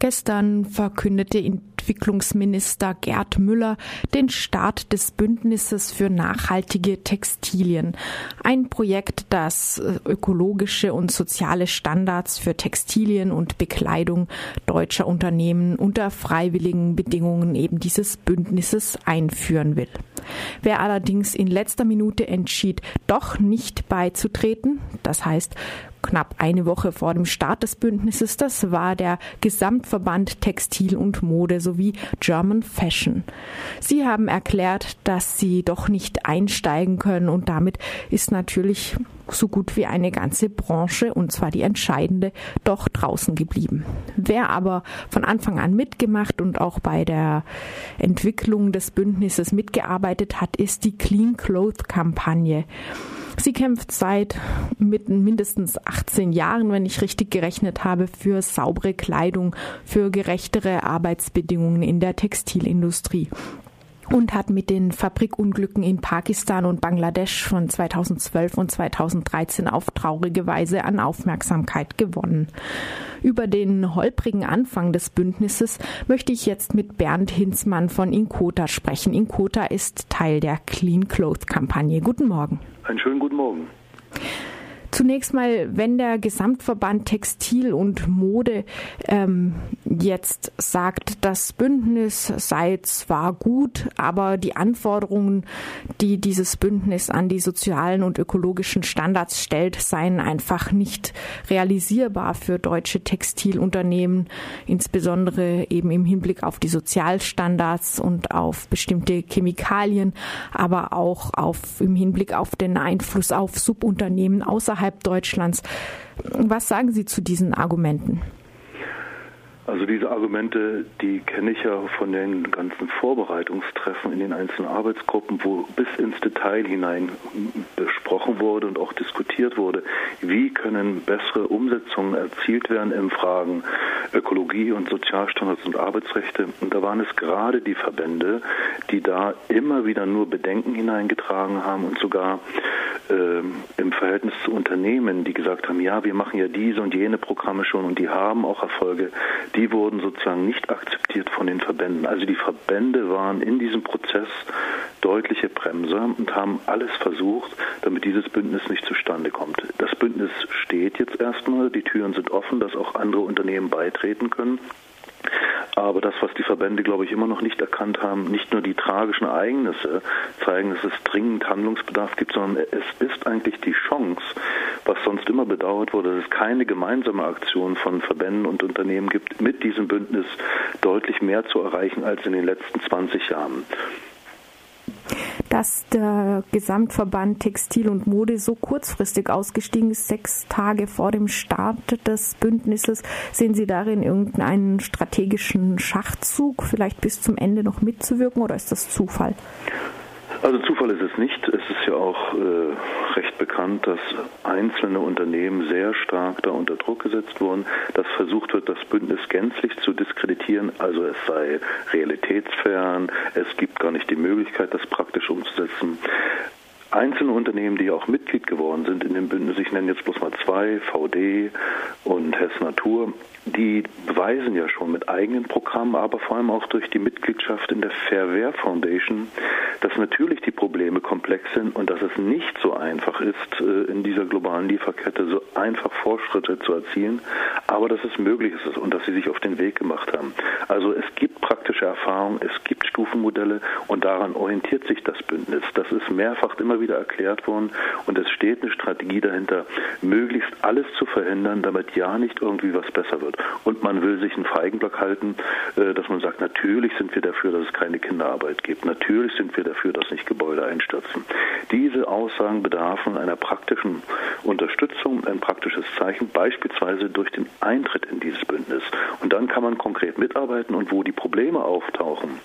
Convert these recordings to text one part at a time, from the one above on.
Gestern verkündete Entwicklungsminister Gerd Müller den Start des Bündnisses für nachhaltige Textilien. Ein Projekt, das ökologische und soziale Standards für Textilien und Bekleidung deutscher Unternehmen unter freiwilligen Bedingungen eben dieses Bündnisses einführen will. Wer allerdings in letzter Minute entschied, doch nicht beizutreten, das heißt knapp eine Woche vor dem Start des Bündnisses, das war der Gesamtverband Textil und Mode sowie German Fashion. Sie haben erklärt, dass sie doch nicht einsteigen können und damit ist natürlich so gut wie eine ganze Branche, und zwar die entscheidende, doch draußen geblieben. Wer aber von Anfang an mitgemacht und auch bei der Entwicklung des Bündnisses mitgearbeitet hat, ist die Clean Cloth Kampagne. Sie kämpft seit mindestens 18 Jahren, wenn ich richtig gerechnet habe, für saubere Kleidung, für gerechtere Arbeitsbedingungen in der Textilindustrie und hat mit den Fabrikunglücken in Pakistan und Bangladesch von 2012 und 2013 auf traurige Weise an Aufmerksamkeit gewonnen. Über den holprigen Anfang des Bündnisses möchte ich jetzt mit Bernd Hinzmann von Inkota sprechen. Inkota ist Teil der Clean Clothes Kampagne. Guten Morgen. Einen schönen guten Morgen. Zunächst mal, wenn der Gesamtverband Textil und Mode ähm, jetzt sagt, das Bündnis sei zwar gut, aber die Anforderungen, die dieses Bündnis an die sozialen und ökologischen Standards stellt, seien einfach nicht realisierbar für deutsche Textilunternehmen, insbesondere eben im Hinblick auf die Sozialstandards und auf bestimmte Chemikalien, aber auch auf, im Hinblick auf den Einfluss auf Subunternehmen außerhalb außerhalb Deutschlands. Was sagen Sie zu diesen Argumenten? Also diese Argumente, die kenne ich ja von den ganzen Vorbereitungstreffen in den einzelnen Arbeitsgruppen, wo bis ins Detail hinein besprochen wurde und auch diskutiert wurde, wie können bessere Umsetzungen erzielt werden in Fragen Ökologie und Sozialstandards und Arbeitsrechte. Und da waren es gerade die Verbände, die da immer wieder nur Bedenken hineingetragen haben und sogar äh, im Verhältnis zu Unternehmen, die gesagt haben, ja, wir machen ja diese und jene Programme schon und die haben auch Erfolge, die wurden sozusagen nicht akzeptiert von den Verbänden. Also die Verbände waren in diesem Prozess deutliche Bremser und haben alles versucht, damit dieses Bündnis nicht zustande kommt. Das Bündnis steht jetzt erstmal, die Türen sind offen, dass auch andere Unternehmen beitreten können. Aber das, was die Verbände, glaube ich, immer noch nicht erkannt haben, nicht nur die tragischen Ereignisse zeigen, dass es dringend Handlungsbedarf gibt, sondern es ist eigentlich die Chance, was sonst immer bedauert wurde, dass es keine gemeinsame Aktion von Verbänden und Unternehmen gibt, mit diesem Bündnis deutlich mehr zu erreichen als in den letzten 20 Jahren dass der Gesamtverband Textil und Mode so kurzfristig ausgestiegen ist, sechs Tage vor dem Start des Bündnisses. Sehen Sie darin irgendeinen strategischen Schachzug, vielleicht bis zum Ende noch mitzuwirken oder ist das Zufall? Also Zufall ist es nicht. Es ist ja auch äh, recht bekannt, dass einzelne Unternehmen sehr stark da unter Druck gesetzt wurden, dass versucht wird, das Bündnis gänzlich zu diskreditieren. Also es sei realitätsfern, es gibt gar nicht die Möglichkeit, das praktisch umzusetzen einzelne Unternehmen, die auch Mitglied geworden sind in dem Bündnis, ich nenne jetzt bloß mal zwei, VD und Hess Natur, die beweisen ja schon mit eigenen Programmen, aber vor allem auch durch die Mitgliedschaft in der Fairware Foundation, dass natürlich die Probleme komplex sind und dass es nicht so einfach ist, äh, in dieser globalen Lieferkette so einfach Fortschritte zu erzielen, aber dass es möglich ist und dass sie sich auf den Weg gemacht haben. Also es gibt praktische Erfahrungen, es gibt Stufenmodelle und daran orientiert sich das Bündnis. Das ist mehrfach immer wieder erklärt worden und es steht eine Strategie dahinter, möglichst alles zu verhindern, damit ja nicht irgendwie was besser wird. Und man will sich einen Feigenblock halten, äh, dass man sagt, natürlich sind wir dafür, dass es keine Kinderarbeit gibt. Natürlich sind wir dafür, dass nicht Gebäude einstürzen. Diese Aussagen bedarfen einer praktischen Unterstützung, ein praktisches Zeichen, beispielsweise durch den Eintritt in dieses Bündnis. Und dann kann man konkret mitarbeiten und wo die Probleme auftauchen,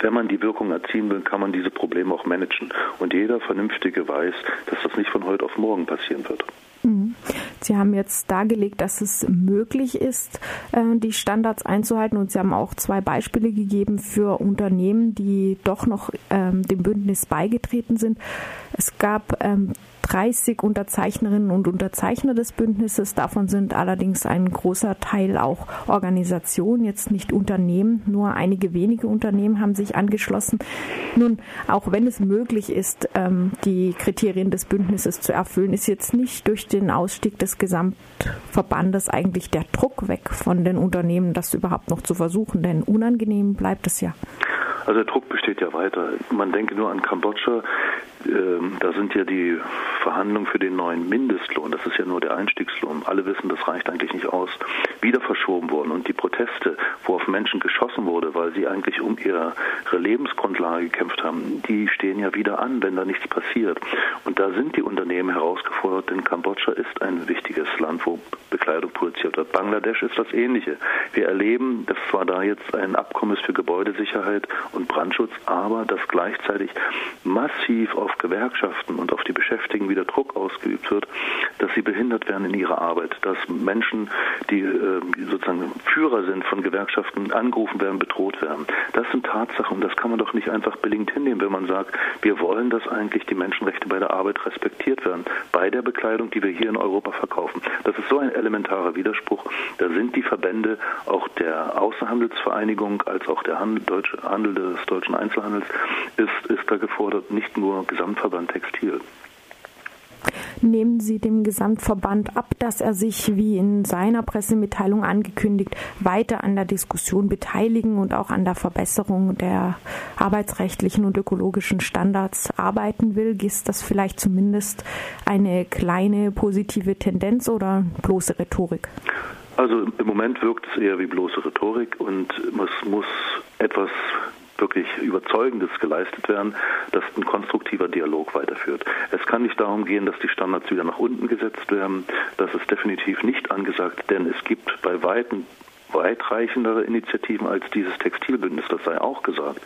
wenn man die Wirkung erzielen will, kann man diese Probleme auch managen. Und jeder Vernünftige weiß, dass das nicht von heute auf morgen passieren wird. Mhm. Sie haben jetzt dargelegt, dass es möglich ist, äh, die Standards einzuhalten und Sie haben auch zwei Beispiele gegeben für Unternehmen, die doch noch ähm, dem Bündnis beigetreten sind. Es gab ähm, 30 Unterzeichnerinnen und Unterzeichner des Bündnisses. Davon sind allerdings ein großer Teil auch Organisationen, jetzt nicht Unternehmen. Nur einige wenige Unternehmen haben sich angeschlossen. Nun, auch wenn es möglich ist, ähm, die Kriterien des Bündnisses zu erfüllen, ist jetzt nicht durch den Ausstieg des Gesamtverbandes eigentlich der Druck weg von den Unternehmen, das überhaupt noch zu versuchen. Denn unangenehm bleibt es ja. Also der Druck besteht ja weiter. Man denke nur an Kambodscha. Ähm, da sind ja die Verhandlungen für den neuen Mindestlohn, das ist ja nur der Einstiegslohn, alle wissen, das reicht eigentlich nicht aus, wieder verschoben worden. Und die Proteste, wo auf Menschen geschossen wurde, weil sie eigentlich um ihre Lebensgrundlage gekämpft haben, die stehen ja wieder an, wenn da nichts passiert. Und da sind die Unternehmen herausgefordert, denn Kambodscha ist ein wichtiges Land, wo Bekleidung produziert wird. Bangladesch ist das Ähnliche. Wir erleben, dass zwar da jetzt ein Abkommen ist für Gebäudesicherheit und Brandschutz, aber dass gleichzeitig massiv auf Gewerkschaften und auf die Beschäftigten wieder Druck ausgeübt wird, dass sie behindert werden in ihrer Arbeit, dass Menschen, die äh, sozusagen Führer sind von Gewerkschaften, angerufen werden, bedroht werden. Das sind Tatsachen und das kann man doch nicht einfach billigend hinnehmen, wenn man sagt, wir wollen, dass eigentlich die Menschenrechte bei der Arbeit respektiert werden, bei der Bekleidung, die wir hier in Europa verkaufen. Das ist so ein elementarer Widerspruch. Da sind die Verbände auch der Außenhandelsvereinigung als auch der Handel, Deutsche, Handel des deutschen Einzelhandels ist, ist da gefordert, nicht nur Gesamtverband Textil nehmen Sie dem Gesamtverband ab, dass er sich, wie in seiner Pressemitteilung angekündigt, weiter an der Diskussion beteiligen und auch an der Verbesserung der arbeitsrechtlichen und ökologischen Standards arbeiten will? Ist das vielleicht zumindest eine kleine positive Tendenz oder bloße Rhetorik? Also im Moment wirkt es eher wie bloße Rhetorik und es muss etwas wirklich Überzeugendes geleistet werden, dass ein konstruktiver Dialog weiterführt. Es kann nicht darum gehen, dass die Standards wieder nach unten gesetzt werden. Das ist definitiv nicht angesagt, denn es gibt bei weitem weitreichendere Initiativen als dieses Textilbündnis, das sei auch gesagt.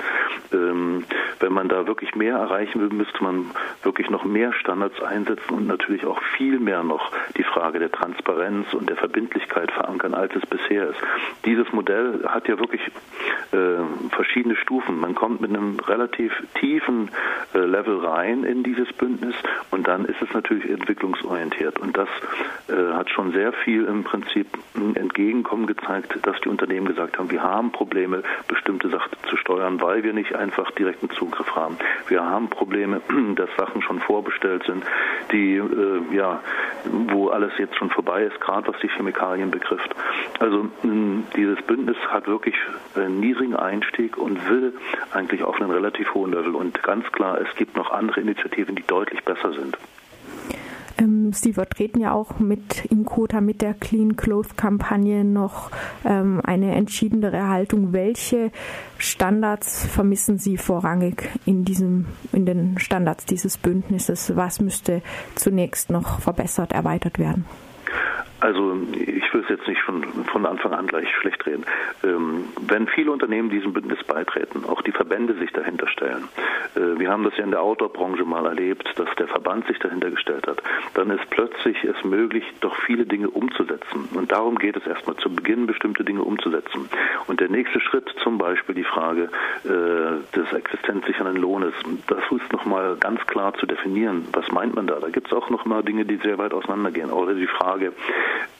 Ähm, wenn man da wirklich mehr erreichen will, müsste man wirklich noch mehr Standards einsetzen und natürlich auch viel mehr noch die Frage der Transparenz und der Verbindlichkeit verankern, als es bisher ist. Dieses Modell hat ja wirklich äh, verschiedene Stufen. Man kommt mit einem relativ tiefen äh, Level rein in dieses Bündnis und dann ist es natürlich entwicklungsorientiert. Und das äh, hat schon sehr viel im Prinzip ein Entgegenkommen gezeigt dass die Unternehmen gesagt haben, wir haben Probleme, bestimmte Sachen zu steuern, weil wir nicht einfach direkten Zugriff haben. Wir haben Probleme, dass Sachen schon vorbestellt sind, die äh, ja, wo alles jetzt schon vorbei ist, gerade was die Chemikalien betrifft. Also dieses Bündnis hat wirklich einen niedrigen Einstieg und will eigentlich auf einem relativ hohen Level. Und ganz klar, es gibt noch andere Initiativen, die deutlich besser sind. Sie vertreten ja auch mit Inkota, mit der Clean Clothes Kampagne noch ähm, eine entschiedenere Haltung. Welche Standards vermissen Sie vorrangig in diesem, in den Standards dieses Bündnisses? Was müsste zunächst noch verbessert, erweitert werden? Also ich will es jetzt nicht von, von Anfang an gleich schlecht reden. Ähm, wenn viele Unternehmen diesem Bündnis beitreten, auch die Verbände sich dahinter stellen, äh, wir haben das ja in der Outdoor-Branche mal erlebt, dass der Verband sich dahinter gestellt hat, dann ist plötzlich es möglich, doch viele Dinge umzusetzen. Und darum geht es erstmal, zu Beginn bestimmte Dinge umzusetzen. Und der nächste Schritt, zum Beispiel die Frage äh, des existenzsichernden Lohnes, das ist nochmal ganz klar zu definieren. Was meint man da? Da gibt es auch nochmal Dinge, die sehr weit auseinandergehen. Oder die Frage,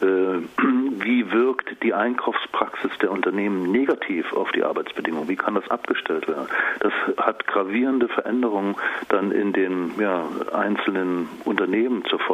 äh, wie wirkt die Einkaufspraxis der Unternehmen negativ auf die Arbeitsbedingungen? Wie kann das abgestellt werden? Das hat gravierende Veränderungen dann in den ja, einzelnen Unternehmen zur Folge.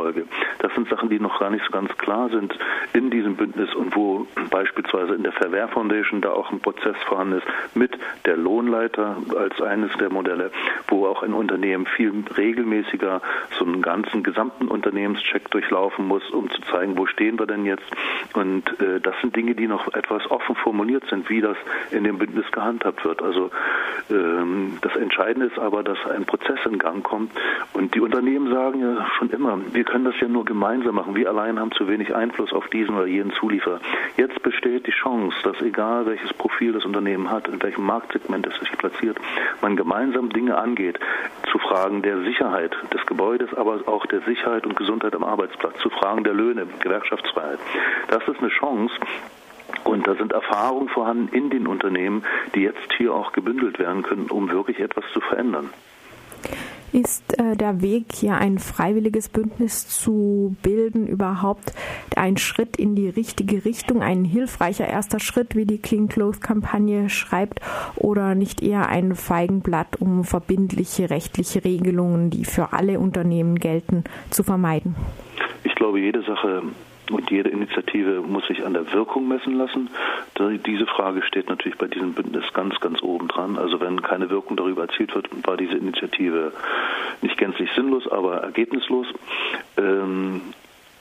Das sind Sachen, die noch gar nicht so ganz klar sind in diesem Bündnis und wo beispielsweise in der Verwehr Foundation da auch ein Prozess vorhanden ist mit der Lohnleiter als eines der Modelle, wo auch ein Unternehmen viel regelmäßiger so einen ganzen gesamten Unternehmenscheck durchlaufen muss, um zu zeigen, wo stehen wir denn jetzt. Und äh, das sind Dinge, die noch etwas offen formuliert sind, wie das in dem Bündnis gehandhabt wird. Also ähm, das Entscheidende ist aber, dass ein Prozess in Gang kommt. Und die Unternehmen sagen ja schon immer, wir können das ja nur gemeinsam machen. Wir allein haben zu wenig Einfluss auf diesen oder jenen Zulieferer. Jetzt besteht die Chance, dass egal welches Profil das Unternehmen hat, in welchem Marktsegment es sich platziert, man gemeinsam Dinge angeht, zu Fragen der Sicherheit des Gebäudes, aber auch der Sicherheit und Gesundheit am Arbeitsplatz, zu Fragen der Löhne, Gewerkschaftsfreiheit. Das ist eine Chance, und da sind Erfahrungen vorhanden in den Unternehmen, die jetzt hier auch gebündelt werden können, um wirklich etwas zu verändern. Ist äh, der Weg, hier ein freiwilliges Bündnis zu bilden, überhaupt ein Schritt in die richtige Richtung, ein hilfreicher erster Schritt, wie die Clean Clothes Kampagne schreibt, oder nicht eher ein Feigenblatt, um verbindliche rechtliche Regelungen, die für alle Unternehmen gelten, zu vermeiden? Ich glaube, jede Sache und jede Initiative muss sich an der Wirkung messen lassen. Diese Frage steht natürlich bei diesem Bündnis ganz, ganz oben dran. Also wenn keine Wirkung darüber erzielt wird, war diese Initiative nicht gänzlich sinnlos, aber ergebnislos. Ähm,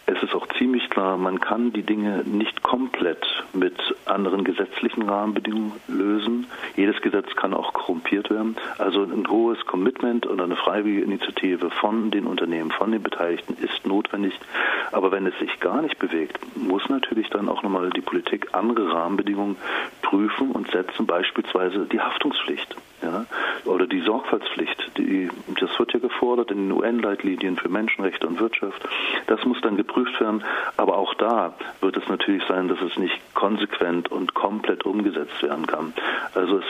es ist auch ziemlich klar, man kann die Dinge nicht komplett mit anderen gesetzlichen Rahmenbedingungen lösen. Jedes Gesetz kann auch korrumpiert werden. Also ein hohes Commitment oder eine freiwillige Initiative von den Unternehmen, von den Beteiligten ist notwendig. Aber wenn es sich gar nicht bewegt, muss natürlich dann auch nochmal die Politik andere Rahmenbedingungen prüfen und setzen, beispielsweise die Haftungspflicht ja, oder die Sorgfaltspflicht. Die, das wird ja gefordert in den UN-Leitlinien für Menschenrechte und Wirtschaft. Das muss dann geprüft werden. Aber auch da wird es natürlich sein, dass es nicht konsequent und komplett umgesetzt werden kann. Also es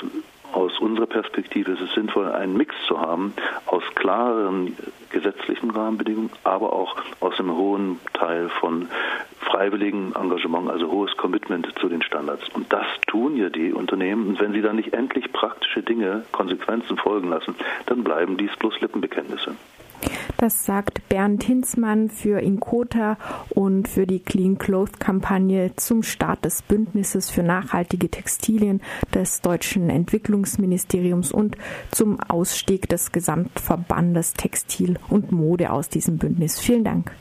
aus unserer Perspektive ist es sinnvoll, einen Mix zu haben aus klareren gesetzlichen Rahmenbedingungen, aber auch aus einem hohen Teil von freiwilligem Engagement, also hohes Commitment zu den Standards. Und das tun ja die Unternehmen. Und wenn sie dann nicht endlich praktische Dinge, Konsequenzen folgen lassen, dann bleiben dies bloß Lippenbekenntnisse. Das sagt Bernd Hinzmann für Inkota und für die Clean Clothes Kampagne zum Start des Bündnisses für nachhaltige Textilien des deutschen Entwicklungsministeriums und zum Ausstieg des Gesamtverbandes Textil und Mode aus diesem Bündnis. Vielen Dank.